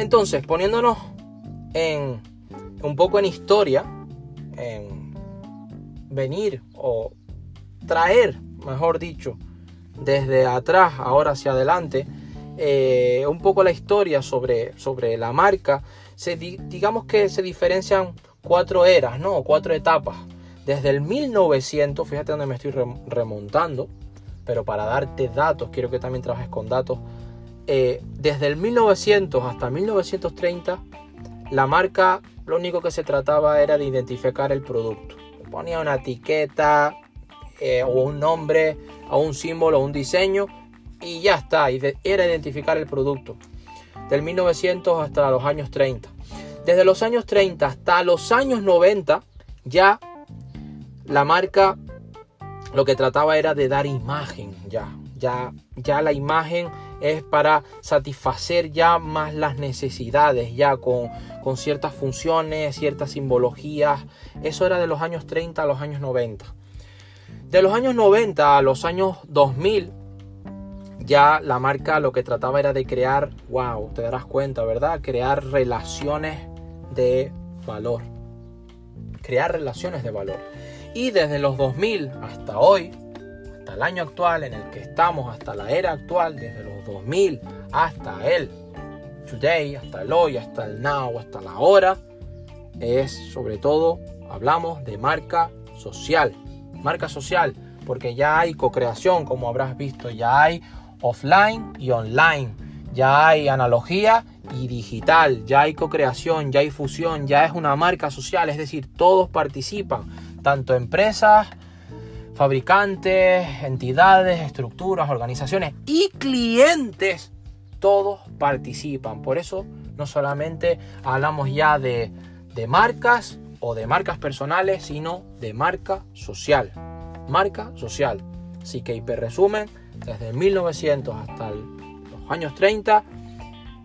Entonces, poniéndonos en un poco en historia, en venir o traer, mejor dicho, desde atrás, ahora hacia adelante, eh, un poco la historia sobre, sobre la marca, se, digamos que se diferencian cuatro eras, ¿no? Cuatro etapas. Desde el 1900, fíjate donde me estoy remontando, pero para darte datos, quiero que también trabajes con datos. Eh, desde el 1900 hasta 1930, la marca lo único que se trataba era de identificar el producto. Ponía una etiqueta eh, o un nombre o un símbolo un diseño y ya está. era identificar el producto. Del 1900 hasta los años 30. Desde los años 30 hasta los años 90 ya la marca lo que trataba era de dar imagen ya. Ya, ya la imagen es para satisfacer ya más las necesidades, ya con, con ciertas funciones, ciertas simbologías. Eso era de los años 30 a los años 90. De los años 90 a los años 2000, ya la marca lo que trataba era de crear, wow, te darás cuenta, ¿verdad? Crear relaciones de valor. Crear relaciones de valor. Y desde los 2000 hasta hoy, hasta el año actual en el que estamos, hasta la era actual, desde los 2000 hasta el today, hasta el hoy, hasta el now, hasta la hora, es sobre todo, hablamos de marca social. Marca social, porque ya hay co-creación, como habrás visto, ya hay offline y online, ya hay analogía y digital, ya hay co-creación, ya hay fusión, ya es una marca social, es decir, todos participan, tanto empresas, fabricantes, entidades, estructuras, organizaciones y clientes, todos participan. Por eso no solamente hablamos ya de, de marcas o de marcas personales, sino de marca social. Marca social. Así que hiper resumen, desde 1900 hasta los años 30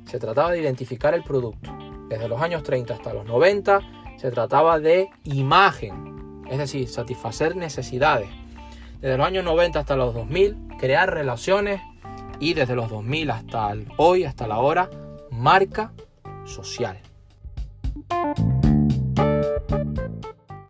se trataba de identificar el producto. Desde los años 30 hasta los 90 se trataba de imagen, es decir, satisfacer necesidades. Desde los años 90 hasta los 2000, crear relaciones y desde los 2000 hasta hoy, hasta la hora, marca social.